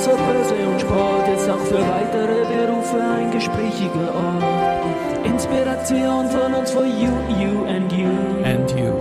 ist außer Börse und Sport jetzt auch für weitere Berufe ein gesprächiger Ort. Inspiration von uns for you, you and you. And you.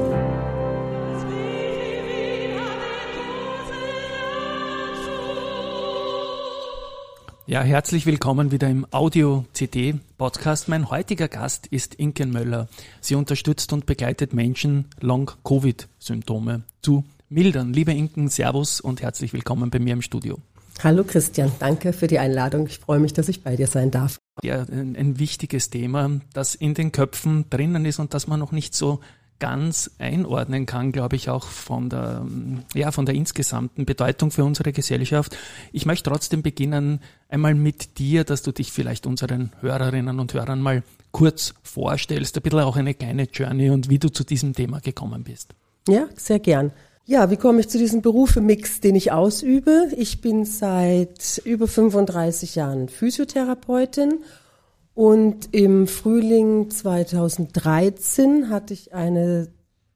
Ja, herzlich willkommen wieder im Audio-CD-Podcast. Mein heutiger Gast ist Inken Möller. Sie unterstützt und begleitet Menschen, Long-Covid-Symptome zu mildern. Liebe Inken, Servus und herzlich willkommen bei mir im Studio. Hallo Christian, danke für die Einladung. Ich freue mich, dass ich bei dir sein darf. Ja, ein, ein wichtiges Thema, das in den Köpfen drinnen ist und das man noch nicht so ganz einordnen kann, glaube ich, auch von der, ja, von der insgesamten Bedeutung für unsere Gesellschaft. Ich möchte trotzdem beginnen einmal mit dir, dass du dich vielleicht unseren Hörerinnen und Hörern mal kurz vorstellst, ein bisschen auch eine kleine Journey und wie du zu diesem Thema gekommen bist. Ja, sehr gern. Ja, wie komme ich zu diesem Berufemix, den ich ausübe? Ich bin seit über 35 Jahren Physiotherapeutin und im Frühling 2013 hatte ich eine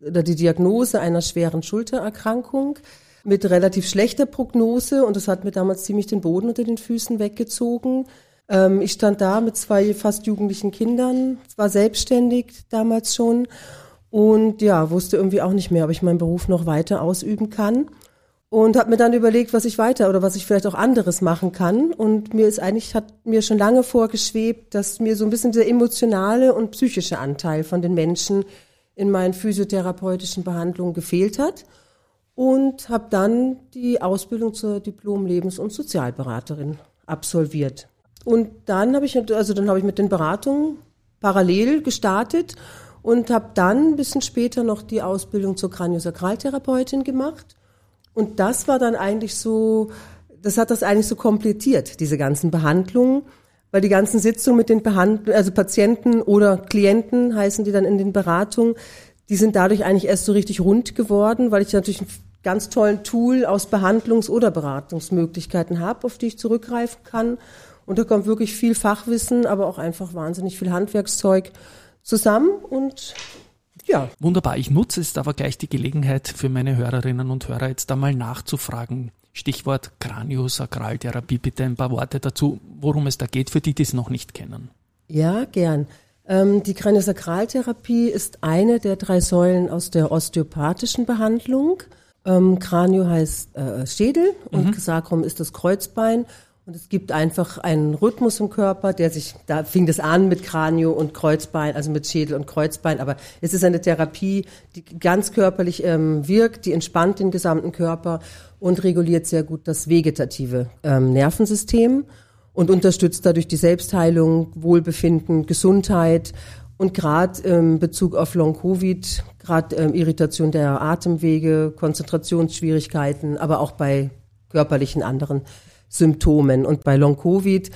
oder die Diagnose einer schweren Schultererkrankung mit relativ schlechter Prognose und das hat mir damals ziemlich den Boden unter den Füßen weggezogen. Ähm, ich stand da mit zwei fast jugendlichen Kindern, war selbstständig damals schon und ja, wusste irgendwie auch nicht mehr, ob ich meinen Beruf noch weiter ausüben kann und habe mir dann überlegt, was ich weiter oder was ich vielleicht auch anderes machen kann. Und mir ist eigentlich, hat mir schon lange vorgeschwebt, dass mir so ein bisschen der emotionale und psychische Anteil von den Menschen in meinen physiotherapeutischen Behandlungen gefehlt hat. Und habe dann die Ausbildung zur Diplom-Lebens- und Sozialberaterin absolviert. Und dann habe ich, also dann habe ich mit den Beratungen parallel gestartet und habe dann ein bisschen später noch die Ausbildung zur Kraniosakraltherapeutin gemacht. Und das war dann eigentlich so, das hat das eigentlich so komplettiert, diese ganzen Behandlungen, weil die ganzen Sitzungen mit den Behand also Patienten oder Klienten heißen die dann in den Beratungen, die sind dadurch eigentlich erst so richtig rund geworden, weil ich natürlich einen ganz tollen Tool aus Behandlungs- oder Beratungsmöglichkeiten habe, auf die ich zurückgreifen kann. Und da kommt wirklich viel Fachwissen, aber auch einfach wahnsinnig viel Handwerkszeug zusammen und ja. Wunderbar. Ich nutze jetzt aber gleich die Gelegenheit für meine Hörerinnen und Hörer jetzt einmal nachzufragen. Stichwort Kraniosakraltherapie. Bitte ein paar Worte dazu, worum es da geht, für die, die es noch nicht kennen. Ja, gern. Ähm, die Kraniosakraltherapie ist eine der drei Säulen aus der osteopathischen Behandlung. Ähm, Kranio heißt äh, Schädel und mhm. Sacrum ist das Kreuzbein und es gibt einfach einen Rhythmus im Körper, der sich, da fing das an mit Kranio und Kreuzbein, also mit Schädel und Kreuzbein, aber es ist eine Therapie, die ganz körperlich ähm, wirkt, die entspannt den gesamten Körper und reguliert sehr gut das vegetative ähm, Nervensystem und unterstützt dadurch die Selbstheilung, Wohlbefinden, Gesundheit und gerade im Bezug auf Long-Covid, gerade ähm, Irritation der Atemwege, Konzentrationsschwierigkeiten, aber auch bei körperlichen anderen Symptomen. Und bei Long-Covid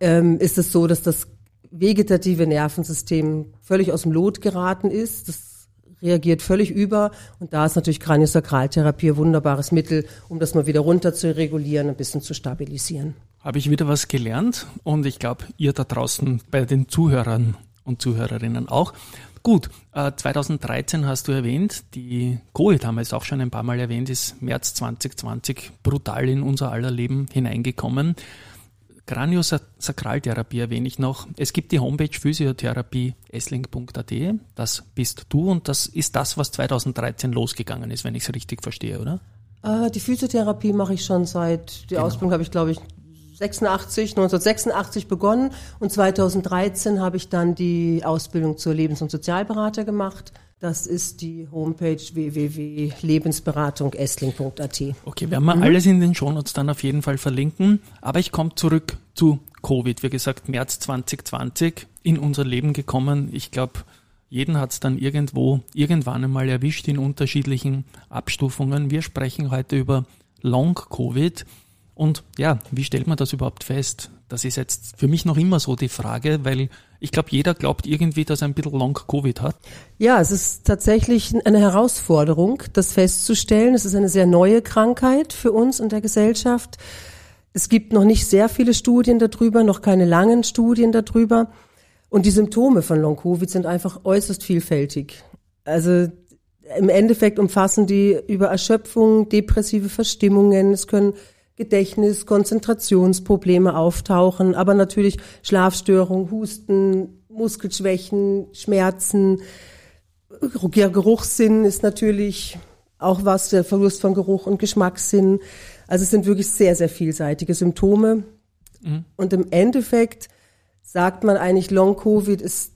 ähm, ist es so, dass das vegetative Nervensystem völlig aus dem Lot geraten ist. Das reagiert völlig über. Und da ist natürlich Kraniosakraltherapie ein wunderbares Mittel, um das mal wieder runter zu regulieren, ein bisschen zu stabilisieren. Habe ich wieder was gelernt und ich glaube, ihr da draußen bei den Zuhörern und Zuhörerinnen auch. Gut, äh, 2013 hast du erwähnt, die Covid haben wir es auch schon ein paar Mal erwähnt, ist März 2020 brutal in unser aller Leben hineingekommen. Kraniosakraltherapie erwähne ich noch. Es gibt die Homepage Physiotherapie essling.at. Das bist du und das ist das, was 2013 losgegangen ist, wenn ich es richtig verstehe, oder? Äh, die Physiotherapie mache ich schon seit, die genau. Ausbildung habe ich glaube ich 86, 1986 begonnen und 2013 habe ich dann die Ausbildung zur Lebens- und Sozialberater gemacht. Das ist die Homepage www.lebensberatungsessling.at. Okay, werden wir mhm. alles in den Shownotes dann auf jeden Fall verlinken. Aber ich komme zurück zu Covid. Wie gesagt, März 2020 in unser Leben gekommen. Ich glaube, jeden hat es dann irgendwo, irgendwann einmal erwischt in unterschiedlichen Abstufungen. Wir sprechen heute über Long-Covid. Und ja, wie stellt man das überhaupt fest? Das ist jetzt für mich noch immer so die Frage, weil ich glaube, jeder glaubt irgendwie, dass er ein bisschen Long-Covid hat. Ja, es ist tatsächlich eine Herausforderung, das festzustellen. Es ist eine sehr neue Krankheit für uns in der Gesellschaft. Es gibt noch nicht sehr viele Studien darüber, noch keine langen Studien darüber. Und die Symptome von Long-Covid sind einfach äußerst vielfältig. Also im Endeffekt umfassen die über Erschöpfung, depressive Verstimmungen, es können Gedächtnis, Konzentrationsprobleme auftauchen, aber natürlich Schlafstörungen, Husten, Muskelschwächen, Schmerzen, Geruchssinn ist natürlich auch was, der Verlust von Geruch und Geschmackssinn. Also es sind wirklich sehr, sehr vielseitige Symptome. Mhm. Und im Endeffekt sagt man eigentlich, Long-Covid ist,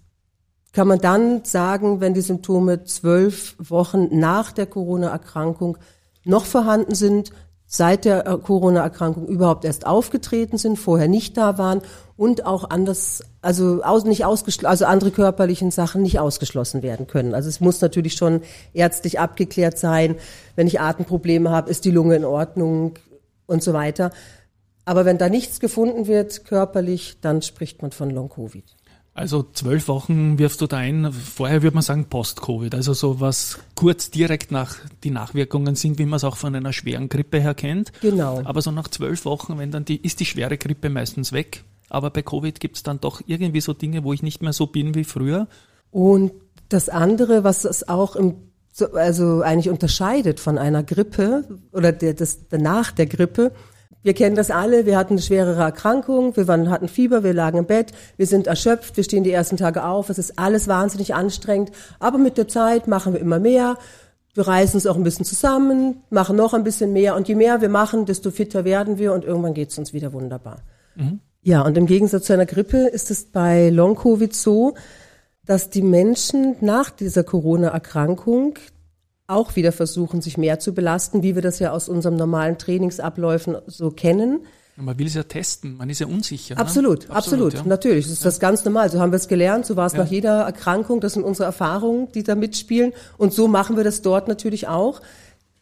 kann man dann sagen, wenn die Symptome zwölf Wochen nach der Corona-Erkrankung noch vorhanden sind, seit der äh, Corona-Erkrankung überhaupt erst aufgetreten sind, vorher nicht da waren und auch anders, also aus, nicht ausgeschlossen, also andere körperlichen Sachen nicht ausgeschlossen werden können. Also es muss natürlich schon ärztlich abgeklärt sein. Wenn ich Atemprobleme habe, ist die Lunge in Ordnung und so weiter. Aber wenn da nichts gefunden wird körperlich, dann spricht man von Long-Covid. Also zwölf Wochen wirfst du da ein. Vorher würde man sagen Post-Covid. Also so was kurz direkt nach die Nachwirkungen sind, wie man es auch von einer schweren Grippe her kennt. Genau. Aber so nach zwölf Wochen, wenn dann die, ist die schwere Grippe meistens weg. Aber bei Covid gibt es dann doch irgendwie so Dinge, wo ich nicht mehr so bin wie früher. Und das andere, was es auch im, also eigentlich unterscheidet von einer Grippe oder der, das danach der Grippe, wir kennen das alle, wir hatten eine schwerere Erkrankung, wir waren, hatten Fieber, wir lagen im Bett, wir sind erschöpft, wir stehen die ersten Tage auf, es ist alles wahnsinnig anstrengend, aber mit der Zeit machen wir immer mehr, wir reißen uns auch ein bisschen zusammen, machen noch ein bisschen mehr. Und je mehr wir machen, desto fitter werden wir. Und irgendwann geht es uns wieder wunderbar. Mhm. Ja, und im Gegensatz zu einer Grippe ist es bei Long-Covid so, dass die Menschen nach dieser Corona-Erkrankung auch wieder versuchen, sich mehr zu belasten, wie wir das ja aus unserem normalen Trainingsabläufen so kennen. Man will es ja testen, man ist ja unsicher. Ne? Absolut, ne? absolut, absolut ja. natürlich. Das ist ja. das ganz normal. So haben wir es gelernt, so war es ja. nach jeder Erkrankung. Das sind unsere Erfahrungen, die da mitspielen. Und so machen wir das dort natürlich auch.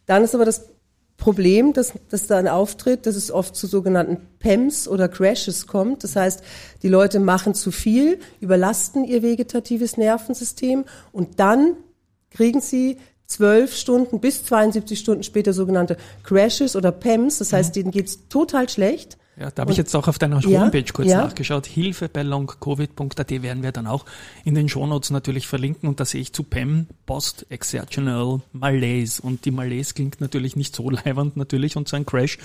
Dann ist aber das Problem, dass, dass da ein Auftritt, dass es oft zu sogenannten PEMS oder Crashes kommt. Das heißt, die Leute machen zu viel, überlasten ihr vegetatives Nervensystem und dann kriegen sie zwölf Stunden bis 72 Stunden später sogenannte Crashes oder PEMS. Das heißt, mhm. denen geht's total schlecht. Ja, da habe ich jetzt auch auf deiner Homepage ja, kurz ja. nachgeschaut. Hilfe bei longcovid.at werden wir dann auch in den Shownotes natürlich verlinken und da sehe ich zu PEM Post-Exertional Malaise und die Malaise klingt natürlich nicht so leibend natürlich und so ein Crash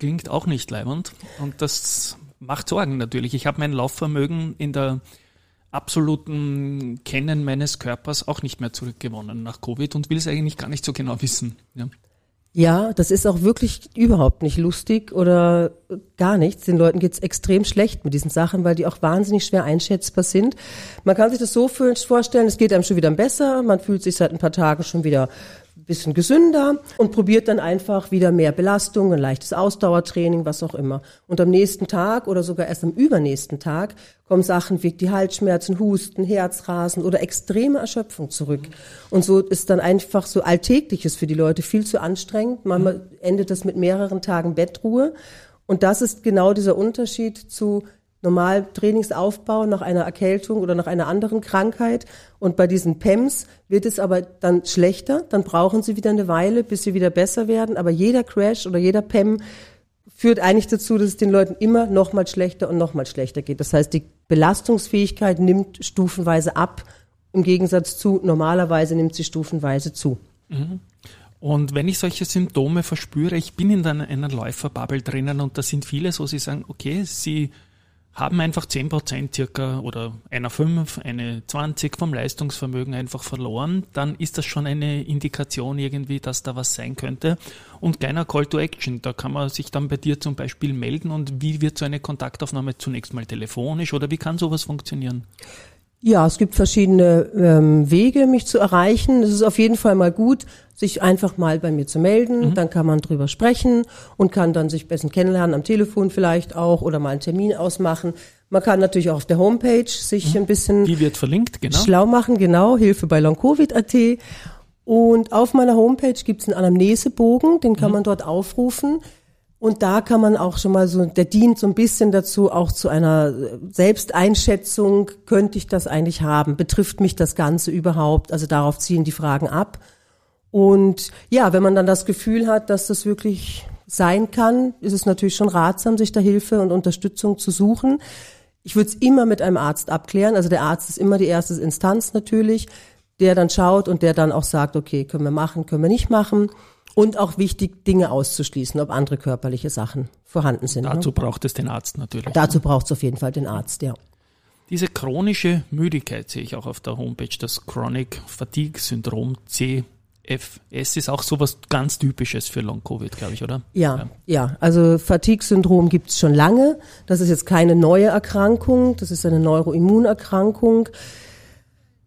klingt auch nicht leibend und das macht Sorgen natürlich. Ich habe mein Laufvermögen in der absoluten Kennen meines Körpers auch nicht mehr zurückgewonnen nach Covid und will es eigentlich gar nicht so genau wissen. Ja. Ja, das ist auch wirklich überhaupt nicht lustig oder gar nichts. Den Leuten geht's extrem schlecht mit diesen Sachen, weil die auch wahnsinnig schwer einschätzbar sind. Man kann sich das so vorstellen, es geht einem schon wieder besser, man fühlt sich seit ein paar Tagen schon wieder bisschen gesünder und probiert dann einfach wieder mehr Belastung, ein leichtes Ausdauertraining, was auch immer. Und am nächsten Tag oder sogar erst am übernächsten Tag kommen Sachen wie die Halsschmerzen, Husten, Herzrasen oder extreme Erschöpfung zurück. Und so ist dann einfach so Alltägliches für die Leute viel zu anstrengend. Manchmal endet das mit mehreren Tagen Bettruhe. Und das ist genau dieser Unterschied zu normal Trainingsaufbau nach einer Erkältung oder nach einer anderen Krankheit. Und bei diesen PEMs wird es aber dann schlechter. Dann brauchen sie wieder eine Weile, bis sie wieder besser werden. Aber jeder Crash oder jeder PEM führt eigentlich dazu, dass es den Leuten immer noch mal schlechter und noch mal schlechter geht. Das heißt, die Belastungsfähigkeit nimmt stufenweise ab. Im Gegensatz zu normalerweise nimmt sie stufenweise zu. Mhm. Und wenn ich solche Symptome verspüre, ich bin in einer, Läuferbubble drinnen und da sind viele so, sie sagen, okay, sie haben einfach 10% circa oder einer 5, eine 20 vom Leistungsvermögen einfach verloren, dann ist das schon eine Indikation irgendwie, dass da was sein könnte. Und kleiner Call to Action, da kann man sich dann bei dir zum Beispiel melden und wie wird so eine Kontaktaufnahme zunächst mal telefonisch oder wie kann sowas funktionieren? Ja, es gibt verschiedene ähm, Wege, mich zu erreichen. Es ist auf jeden Fall mal gut, sich einfach mal bei mir zu melden. Mhm. Dann kann man drüber sprechen und kann dann sich besser kennenlernen, am Telefon vielleicht auch oder mal einen Termin ausmachen. Man kann natürlich auch auf der Homepage sich mhm. ein bisschen Die wird verlinkt, genau. schlau machen, genau, Hilfe bei longcovid.at. Und auf meiner Homepage gibt es einen Anamnesebogen, den kann mhm. man dort aufrufen. Und da kann man auch schon mal so, der dient so ein bisschen dazu, auch zu einer Selbsteinschätzung, könnte ich das eigentlich haben? Betrifft mich das Ganze überhaupt? Also darauf ziehen die Fragen ab. Und ja, wenn man dann das Gefühl hat, dass das wirklich sein kann, ist es natürlich schon ratsam, sich da Hilfe und Unterstützung zu suchen. Ich würde es immer mit einem Arzt abklären. Also der Arzt ist immer die erste Instanz natürlich, der dann schaut und der dann auch sagt, okay, können wir machen, können wir nicht machen. Und auch wichtig, Dinge auszuschließen, ob andere körperliche Sachen vorhanden sind. Dazu ne? braucht es den Arzt natürlich. Dazu braucht es auf jeden Fall den Arzt, ja. Diese chronische Müdigkeit sehe ich auch auf der Homepage, das Chronic Fatigue Syndrom CFS ist auch sowas ganz Typisches für Long-Covid, glaube ich, oder? Ja, ja, ja. Also Fatigue-Syndrom gibt es schon lange. Das ist jetzt keine neue Erkrankung, das ist eine Neuroimmunerkrankung,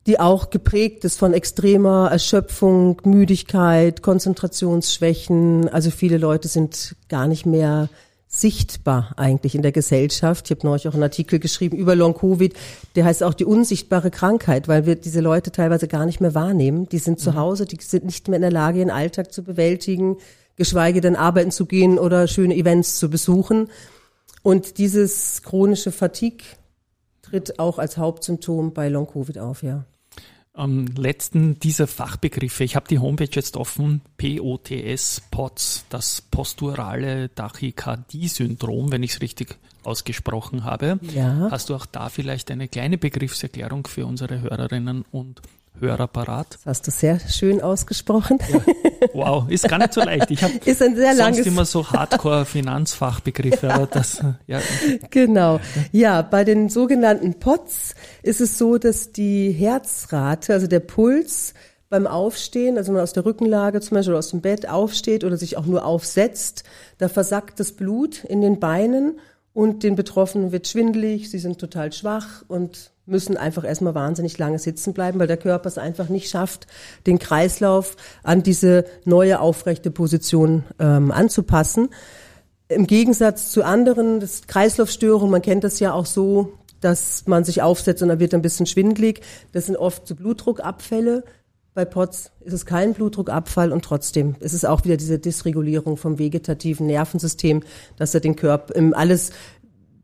die auch geprägt ist von extremer Erschöpfung, Müdigkeit, Konzentrationsschwächen. Also viele Leute sind gar nicht mehr sichtbar eigentlich in der Gesellschaft. Ich habe neulich auch einen Artikel geschrieben über Long-Covid, der heißt auch die unsichtbare Krankheit, weil wir diese Leute teilweise gar nicht mehr wahrnehmen. Die sind zu mhm. Hause, die sind nicht mehr in der Lage, ihren Alltag zu bewältigen, geschweige denn arbeiten zu gehen oder schöne Events zu besuchen. Und dieses chronische Fatigue tritt auch als Hauptsymptom bei Long-Covid auf, ja am letzten dieser Fachbegriffe. Ich habe die Homepage jetzt offen. POTS, POTS, das posturale Tachykardie-Syndrom, wenn ich es richtig ausgesprochen habe. Ja. Hast du auch da vielleicht eine kleine Begriffserklärung für unsere Hörerinnen und Hörapparat. Das hast du sehr schön ausgesprochen. Ja. Wow, ist gar nicht so leicht. Ich habe sonst langes immer so Hardcore-Finanzfachbegriffe, aber das, ja. Genau. Ja, bei den sogenannten POTS ist es so, dass die Herzrate, also der Puls beim Aufstehen, also wenn man aus der Rückenlage zum Beispiel oder aus dem Bett aufsteht oder sich auch nur aufsetzt, da versackt das Blut in den Beinen und den Betroffenen wird schwindelig, sie sind total schwach und müssen einfach erstmal wahnsinnig lange sitzen bleiben, weil der Körper es einfach nicht schafft, den Kreislauf an diese neue aufrechte Position ähm, anzupassen. Im Gegensatz zu anderen, Kreislaufstörungen, man kennt das ja auch so, dass man sich aufsetzt und dann wird ein bisschen schwindlig. Das sind oft so Blutdruckabfälle. Bei POTS ist es kein Blutdruckabfall und trotzdem ist es auch wieder diese Dysregulierung vom vegetativen Nervensystem, dass er den Körper, alles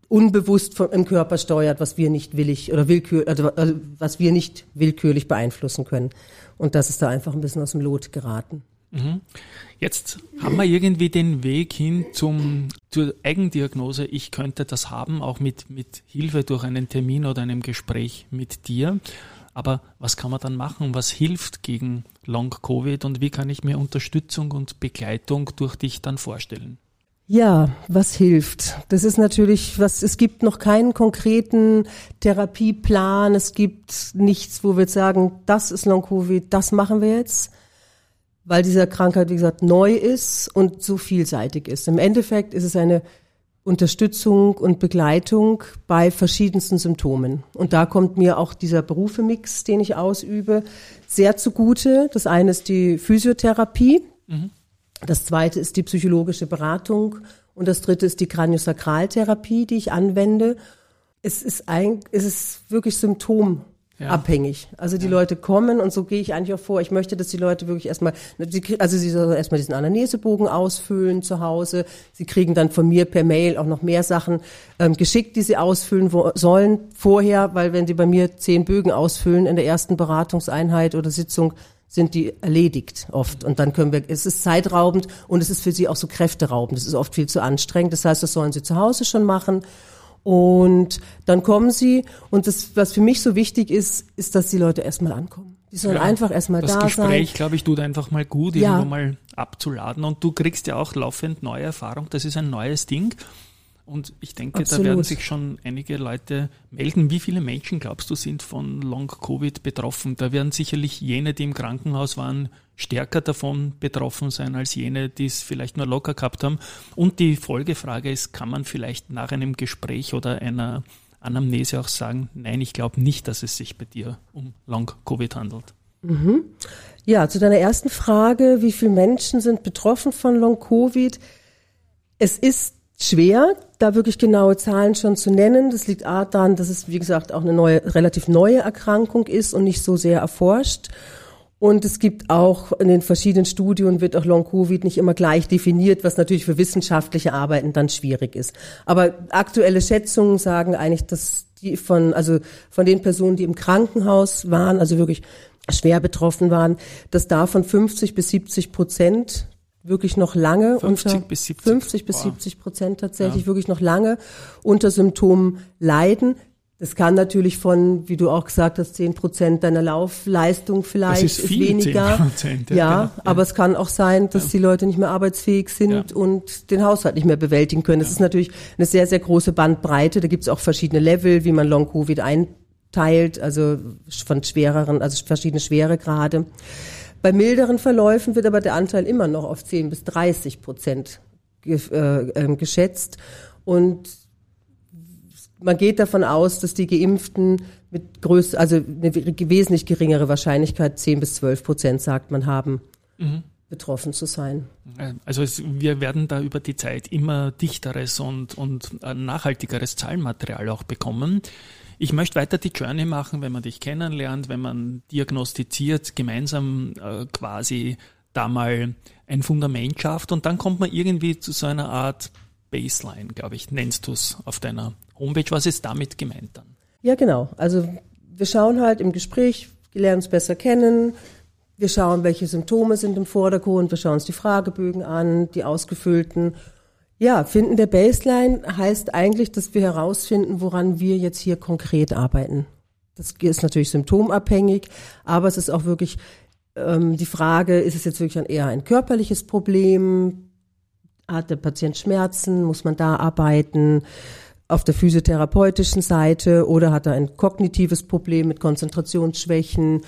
unbewusst vom, im Körper steuert, was wir nicht willig oder willkür, also, also was wir nicht willkürlich beeinflussen können. Und das ist da einfach ein bisschen aus dem Lot geraten. Mhm. Jetzt haben wir irgendwie den Weg hin zum, zur Eigendiagnose. Ich könnte das haben, auch mit, mit Hilfe durch einen Termin oder einem Gespräch mit dir. Aber was kann man dann machen? Was hilft gegen Long-Covid und wie kann ich mir Unterstützung und Begleitung durch dich dann vorstellen? Ja, was hilft? Das ist natürlich, was, es gibt noch keinen konkreten Therapieplan. Es gibt nichts, wo wir sagen, das ist Long-Covid, das machen wir jetzt. Weil diese Krankheit, wie gesagt, neu ist und so vielseitig ist. Im Endeffekt ist es eine Unterstützung und Begleitung bei verschiedensten Symptomen. Und da kommt mir auch dieser Berufemix, den ich ausübe, sehr zugute. Das eine ist die Physiotherapie. Mhm das zweite ist die psychologische Beratung und das dritte ist die Kraniosakraltherapie, die ich anwende. Es ist ein, es ist wirklich symptomabhängig. Ja. Also die ja. Leute kommen und so gehe ich eigentlich auch vor. Ich möchte, dass die Leute wirklich erstmal, also sie sollen erstmal diesen Anamnesebogen ausfüllen zu Hause. Sie kriegen dann von mir per Mail auch noch mehr Sachen ähm, geschickt, die sie ausfüllen sollen vorher, weil wenn sie bei mir zehn Bögen ausfüllen in der ersten Beratungseinheit oder Sitzung, sind die erledigt oft. Und dann können wir, es ist zeitraubend und es ist für sie auch so kräfteraubend. Es ist oft viel zu anstrengend. Das heißt, das sollen sie zu Hause schon machen. Und dann kommen sie. Und das, was für mich so wichtig ist, ist, dass die Leute erstmal ankommen. Die sollen ja, einfach erstmal da sein. Das Gespräch, glaube ich, tut einfach mal gut, ja. irgendwo mal abzuladen. Und du kriegst ja auch laufend neue Erfahrung. Das ist ein neues Ding. Und ich denke, Absolut. da werden sich schon einige Leute melden. Wie viele Menschen, glaubst du, sind von Long-Covid betroffen? Da werden sicherlich jene, die im Krankenhaus waren, stärker davon betroffen sein als jene, die es vielleicht nur locker gehabt haben. Und die Folgefrage ist, kann man vielleicht nach einem Gespräch oder einer Anamnese auch sagen, nein, ich glaube nicht, dass es sich bei dir um Long-Covid handelt? Mhm. Ja, zu deiner ersten Frage, wie viele Menschen sind betroffen von Long-Covid? Es ist schwer, da wirklich genaue Zahlen schon zu nennen. Das liegt daran, dass es, wie gesagt, auch eine neue, relativ neue Erkrankung ist und nicht so sehr erforscht. Und es gibt auch in den verschiedenen Studien wird auch Long-Covid nicht immer gleich definiert, was natürlich für wissenschaftliche Arbeiten dann schwierig ist. Aber aktuelle Schätzungen sagen eigentlich, dass die von, also von den Personen, die im Krankenhaus waren, also wirklich schwer betroffen waren, dass davon 50 bis 70 Prozent wirklich noch lange 50 unter bis 70, 50 bis 70 Prozent tatsächlich ja. wirklich noch lange unter Symptomen leiden. Das kann natürlich von, wie du auch gesagt hast, zehn Prozent deiner Laufleistung vielleicht das ist, viel, weniger. 10%, ja, ja, genau. aber es kann auch sein, dass Ja. die Leute nicht mehr arbeitsfähig sind Ja. und den Haushalt nicht mehr bewältigen können. Das ist natürlich eine sehr, sehr große Bandbreite. Da gibt es auch verschiedene Level, wie man Long-Covid einteilt, also von schwereren, also verschiedene Schweregrade. Bei milderen Verläufen wird aber der Anteil immer noch auf 10 bis 30 Prozent äh, ähm, geschätzt. Und man geht davon aus, dass die Geimpften mit größ also eine wesentlich geringere Wahrscheinlichkeit, 10 bis 12 Prozent sagt man, haben, betroffen zu sein. Äh, Also es, wir werden da über die Zeit immer dichteres und, und äh, nachhaltigeres Zahlenmaterial auch bekommen. Ich möchte weiter die Journey machen, wenn man dich kennenlernt, wenn man diagnostiziert, gemeinsam äh, quasi da mal ein Fundament schafft und dann kommt man irgendwie zu so einer Art Baseline, glaube ich, nennst du es auf deiner Homepage. Was ist damit gemeint dann? Ja, genau. Also wir schauen halt im Gespräch, wir lernen uns besser kennen. Wir schauen, welche Symptome sind im Vordergrund. Wir schauen uns die Fragebögen an, die ausgefüllten. Ja, Finden der Baseline heißt eigentlich, dass wir herausfinden, woran wir jetzt hier konkret arbeiten. Das ist natürlich symptomabhängig, aber es ist auch wirklich ähm, die Frage, ist es jetzt wirklich ein, eher ein körperliches Problem? Hat der Patient Schmerzen? Muss man da arbeiten? Auf der physiotherapeutischen Seite oder hat er ein kognitives Problem mit Konzentrationsschwächen?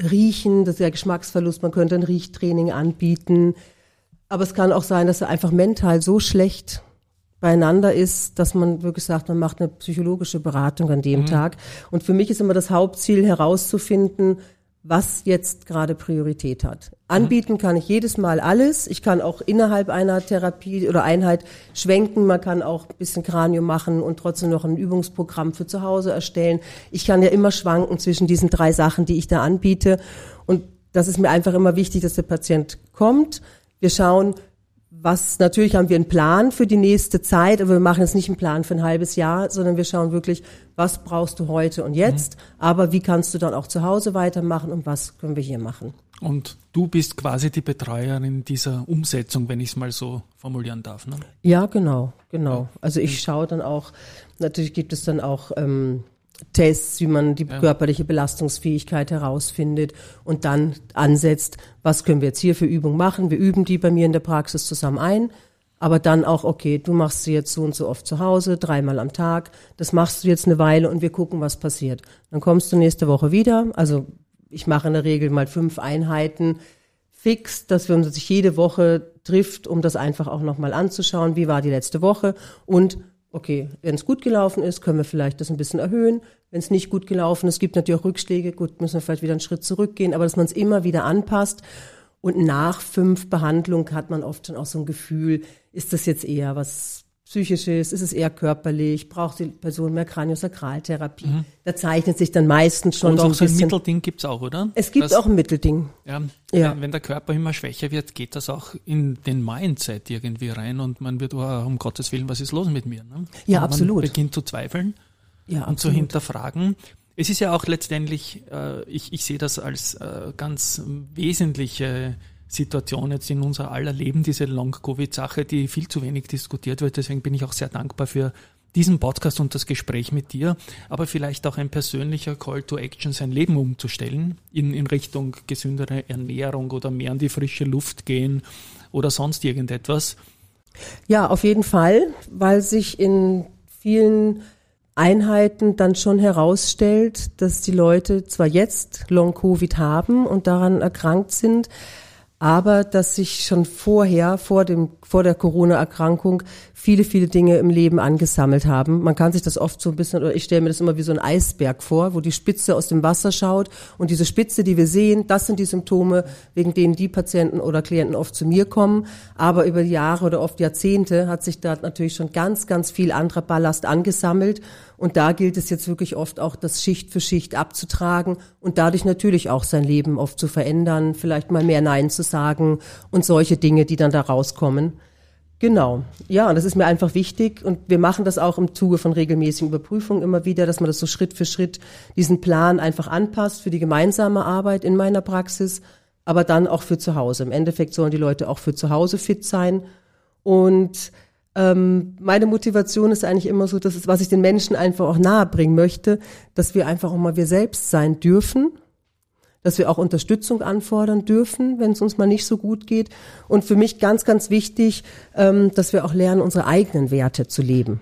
Riechen, das ist ja Geschmacksverlust, man könnte ein Riechtraining anbieten. Aber es kann auch sein, dass er einfach mental so schlecht beieinander ist, dass man wirklich sagt, man macht eine psychologische Beratung an dem Tag. Und für mich ist immer das Hauptziel herauszufinden, was jetzt gerade Priorität hat. Anbieten kann ich jedes Mal alles. Ich kann auch innerhalb einer Therapie oder Einheit schwenken. Man kann auch ein bisschen Kranium machen und trotzdem noch ein Übungsprogramm für zu Hause erstellen. Ich kann ja immer schwanken zwischen diesen drei Sachen, die ich da anbiete. Und das ist mir einfach immer wichtig, dass der Patient kommt. Wir schauen, was, natürlich haben wir einen Plan für die nächste Zeit, aber wir machen jetzt nicht einen Plan für ein halbes Jahr, sondern wir schauen wirklich, was brauchst du heute und jetzt, aber wie kannst du dann auch zu Hause weitermachen und was können wir hier machen. Und du bist quasi die Betreuerin dieser Umsetzung, wenn ich es mal so formulieren darf. Ne? Ja, genau, genau. Also ich schaue dann auch, natürlich gibt es dann auch ähm, Tests, wie man die körperliche Belastungsfähigkeit herausfindet und dann ansetzt, was können wir jetzt hier für Übungen machen. Wir üben die bei mir in der Praxis zusammen ein, aber dann auch, okay, du machst sie jetzt so und so oft zu Hause, dreimal am Tag, das machst du jetzt eine Weile und wir gucken, was passiert. Dann kommst du nächste Woche wieder, also ich mache in der Regel mal fünf Einheiten fix, dass wir uns sich jede Woche trifft, um das einfach auch nochmal anzuschauen, wie war die letzte Woche und okay, wenn es gut gelaufen ist, können wir vielleicht das ein bisschen erhöhen. Wenn es nicht gut gelaufen ist, gibt natürlich auch Rückschläge, gut, müssen wir vielleicht wieder einen Schritt zurückgehen, aber dass man es immer wieder anpasst. Und nach fünf Behandlungen hat man oft schon auch so ein Gefühl, ist das jetzt eher was Psychisches, ist es eher körperlich, braucht die Person mehr Kraniosakraltherapie. Da zeichnet sich dann meistens schon Und doch so ein so ein. Mittelding gibt's auch, oder? Es gibt Das- auch ein Mittelding. Ja, Ja. Wenn, wenn der Körper immer schwächer wird, geht das auch in den Mindset irgendwie rein und man wird, oh, um Gottes Willen, was ist los mit mir? Ne? Ja, und absolut. Man beginnt zu zweifeln Ja, und zu hinterfragen. Es ist ja auch letztendlich, äh, ich, ich sehe das als äh, ganz wesentliche Situation jetzt in unser aller Leben, diese Long-Covid-Sache, die viel zu wenig diskutiert wird. Deswegen bin ich auch sehr dankbar für diesen Podcast und das Gespräch mit dir, aber vielleicht auch ein persönlicher Call to Action, sein Leben umzustellen in, in Richtung gesündere Ernährung oder mehr an die frische Luft gehen oder sonst irgendetwas. Ja, auf jeden Fall, weil sich in vielen Einheiten dann schon herausstellt, dass die Leute zwar jetzt Long-Covid haben und daran erkrankt sind, aber dass sich schon vorher, vor dem, vor der Corona-Erkrankung, viele, viele Dinge im Leben angesammelt haben. Man kann sich das oft so ein bisschen, oder ich stelle mir das immer wie so ein Eisberg vor, wo die Spitze aus dem Wasser schaut und diese Spitze, die wir sehen, das sind die Symptome, wegen denen die Patienten oder Klienten oft zu mir kommen. Aber über Jahre oder oft Jahrzehnte hat sich da natürlich schon ganz, ganz viel anderer Ballast angesammelt. Und da gilt es jetzt wirklich oft auch, das Schicht für Schicht abzutragen und dadurch natürlich auch sein Leben oft zu verändern, vielleicht mal mehr Nein zu sagen und solche Dinge, die dann da rauskommen. Genau. Ja, und das ist mir einfach wichtig. Und wir machen das auch im Zuge von regelmäßigen Überprüfungen immer wieder, dass man das so Schritt für Schritt diesen Plan einfach anpasst für die gemeinsame Arbeit in meiner Praxis, aber dann auch für zu Hause. Im Endeffekt sollen die Leute auch für zu Hause fit sein. Und ähm, meine Motivation ist eigentlich immer so, dass es, was ich den Menschen einfach auch nahe bringen möchte, dass wir einfach auch mal wir selbst sein dürfen, dass wir auch Unterstützung anfordern dürfen, wenn es uns mal nicht so gut geht. Und für mich ganz, ganz wichtig, ähm, dass wir auch lernen, unsere eigenen Werte zu leben.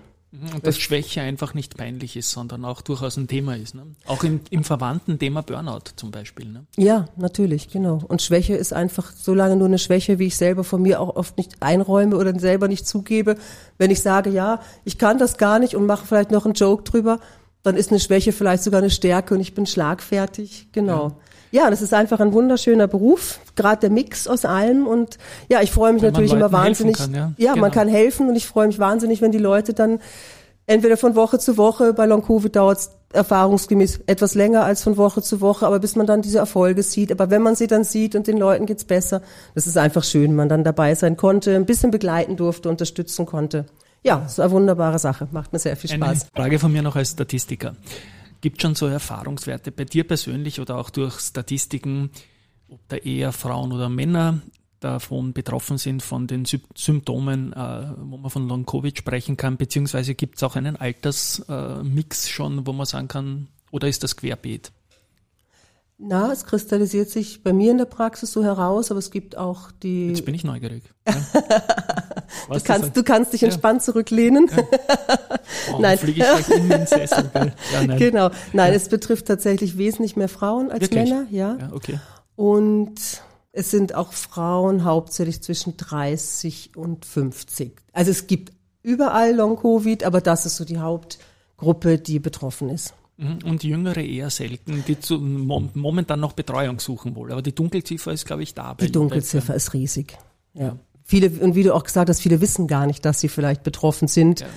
Und dass Schwäche einfach nicht peinlich ist, sondern auch durchaus ein Thema ist. Ne? Auch im, im verwandten Thema Burnout zum Beispiel. Ne? Ja, natürlich, genau. Und Schwäche ist einfach so lange nur eine Schwäche, wie ich selber von mir auch oft nicht einräume oder selber nicht zugebe. Wenn ich sage, ja, ich kann das gar nicht und mache vielleicht noch einen Joke drüber, dann ist eine Schwäche vielleicht sogar eine Stärke und ich bin schlagfertig. Genau. Ja. Ja, das ist einfach ein wunderschöner Beruf, gerade der Mix aus allem und ja, ich freue mich wenn natürlich immer wahnsinnig. Kann, ja, ja genau. man kann helfen und ich freue mich wahnsinnig, wenn die Leute dann entweder von Woche zu Woche, bei Long Covid dauert es erfahrungsgemäß etwas länger als von Woche zu Woche, aber bis man dann diese Erfolge sieht. Aber wenn man sie dann sieht und den Leuten geht's besser, das ist einfach schön, wenn man dann dabei sein konnte, ein bisschen begleiten durfte, unterstützen konnte. Ja, ist eine wunderbare Sache, macht mir sehr viel Spaß. Eine Frage von mir noch als Statistiker. Gibt schon so Erfahrungswerte bei dir persönlich oder auch durch Statistiken, ob da eher Frauen oder Männer davon betroffen sind, von den Symptomen, äh, wo man von Long-Covid sprechen kann, beziehungsweise gibt es auch einen Altersmix schon, wo man sagen kann, oder ist das querbeet? Na, es kristallisiert sich bei mir in der Praxis so heraus, aber es gibt auch die. Jetzt bin ich neugierig. du, kannst, du kannst dich entspannt ja. zurücklehnen. Ja. Oh, nein. Fliege ich gleich in den Sessel. Ja, nein. Genau. Nein, es betrifft tatsächlich wesentlich mehr Frauen als Wirklich? Männer, ja. ja okay. Und es sind auch Frauen hauptsächlich zwischen 30 und 50. Also es gibt überall Long-Covid, aber das ist so die Hauptgruppe, die betroffen ist. Mhm. Und Jüngere eher selten, die zu, momentan noch Betreuung suchen wollen. Aber die Dunkelziffer ist, glaube ich, da. Die Dunkelziffer ist riesig. Ja. Viele, und wie du auch gesagt hast, viele wissen gar nicht, dass sie vielleicht betroffen sind, ja.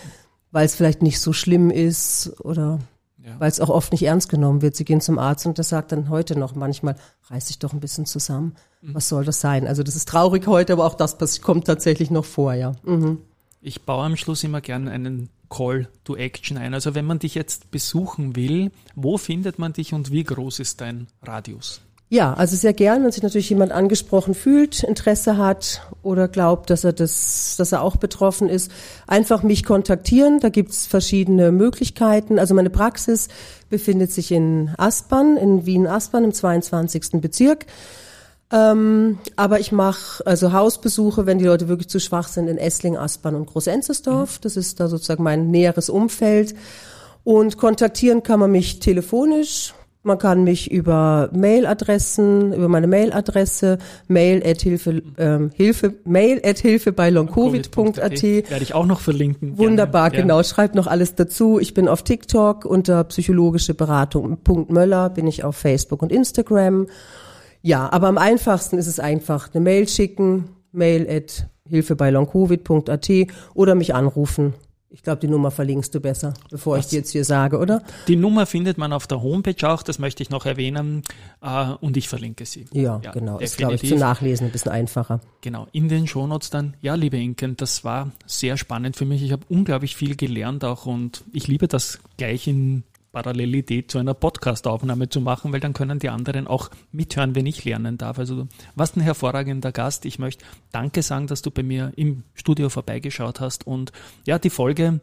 weil es vielleicht nicht so schlimm ist oder ja. weil es auch oft nicht ernst genommen wird. Sie gehen zum Arzt und der sagt dann heute noch manchmal, reiß dich doch ein bisschen zusammen. Mhm. Was soll das sein? Also das ist traurig heute, aber auch das kommt tatsächlich noch vor, ja. Mhm. Ich baue am Schluss immer gerne einen Call to Action ein. Also wenn man dich jetzt besuchen will, wo findet man dich und wie groß ist dein Radius? Ja, also sehr gern, wenn sich natürlich jemand angesprochen fühlt, Interesse hat oder glaubt, dass er das, dass er auch betroffen ist, einfach mich kontaktieren. Da gibt's verschiedene Möglichkeiten. Also meine Praxis befindet sich in Aspern, in Wien-Aspern im 22. Bezirk. Ähm, aber ich mache also Hausbesuche, wenn die Leute wirklich zu schwach sind, in Essling, Aspern und Groß-Enzersdorf. Das ist da sozusagen mein näheres Umfeld. Und kontaktieren kann man mich telefonisch. Man kann mich über Mailadressen, über meine Mailadresse, mail at hilfe, ähm, hilfe, mail at hilfe bei longcovid.at. Werde ich auch noch verlinken. Wunderbar, gerne. genau. Schreibt noch alles dazu. Ich bin auf TikTok unter psychologische Beratung. Möller bin ich auf Facebook und Instagram. Ja, aber am einfachsten ist es einfach eine Mail schicken, mail at hilfebeilongcovid.at oder mich anrufen. Ich glaube, die Nummer verlinkst du besser, bevor Was? ich dir jetzt hier sage, oder? Die Nummer findet man auf der Homepage auch, das möchte ich noch erwähnen, äh, und ich verlinke sie. Ja, ja genau. Definitiv. Ist, glaube ich, zu nachlesen ein bisschen einfacher. Genau. In den Shownotes dann, ja, liebe Inken, das war sehr spannend für mich. Ich habe unglaublich viel gelernt auch und ich liebe das gleich in Parallelität zu einer Podcastaufnahme zu machen, weil dann können die anderen auch mithören, wenn ich lernen darf. Also du warst ein hervorragender Gast. Ich möchte Danke sagen, dass du bei mir im Studio vorbeigeschaut hast. Und ja, die Folge,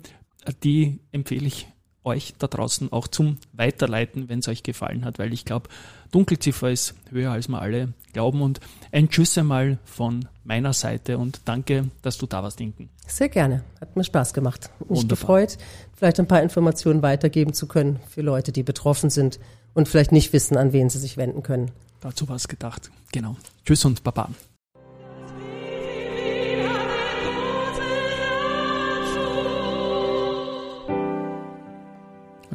die empfehle ich euch da draußen auch zum Weiterleiten, wenn es euch gefallen hat, weil ich glaube, Dunkelziffer ist höher, als wir alle glauben. Und ein Tschüss einmal von meiner Seite und danke, dass du da warst, Inken. Sehr gerne. Hat mir Spaß gemacht. Mich gefreut, vielleicht ein paar Informationen weitergeben zu können für Leute, die betroffen sind und vielleicht nicht wissen, an wen sie sich wenden können. Dazu war es gedacht. Genau. Tschüss und Baba.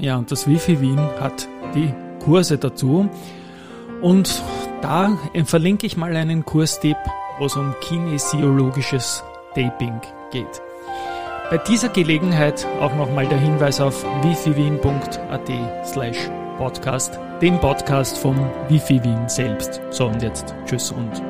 Ja, und das Wifi Wien hat die Kurse dazu. Und da verlinke ich mal einen Kurstipp, wo es um kinesiologisches Taping geht. Bei dieser Gelegenheit auch nochmal der Hinweis auf wifiwien.at slash podcast, dem Podcast vom Wifi Wien selbst. So und jetzt Tschüss und.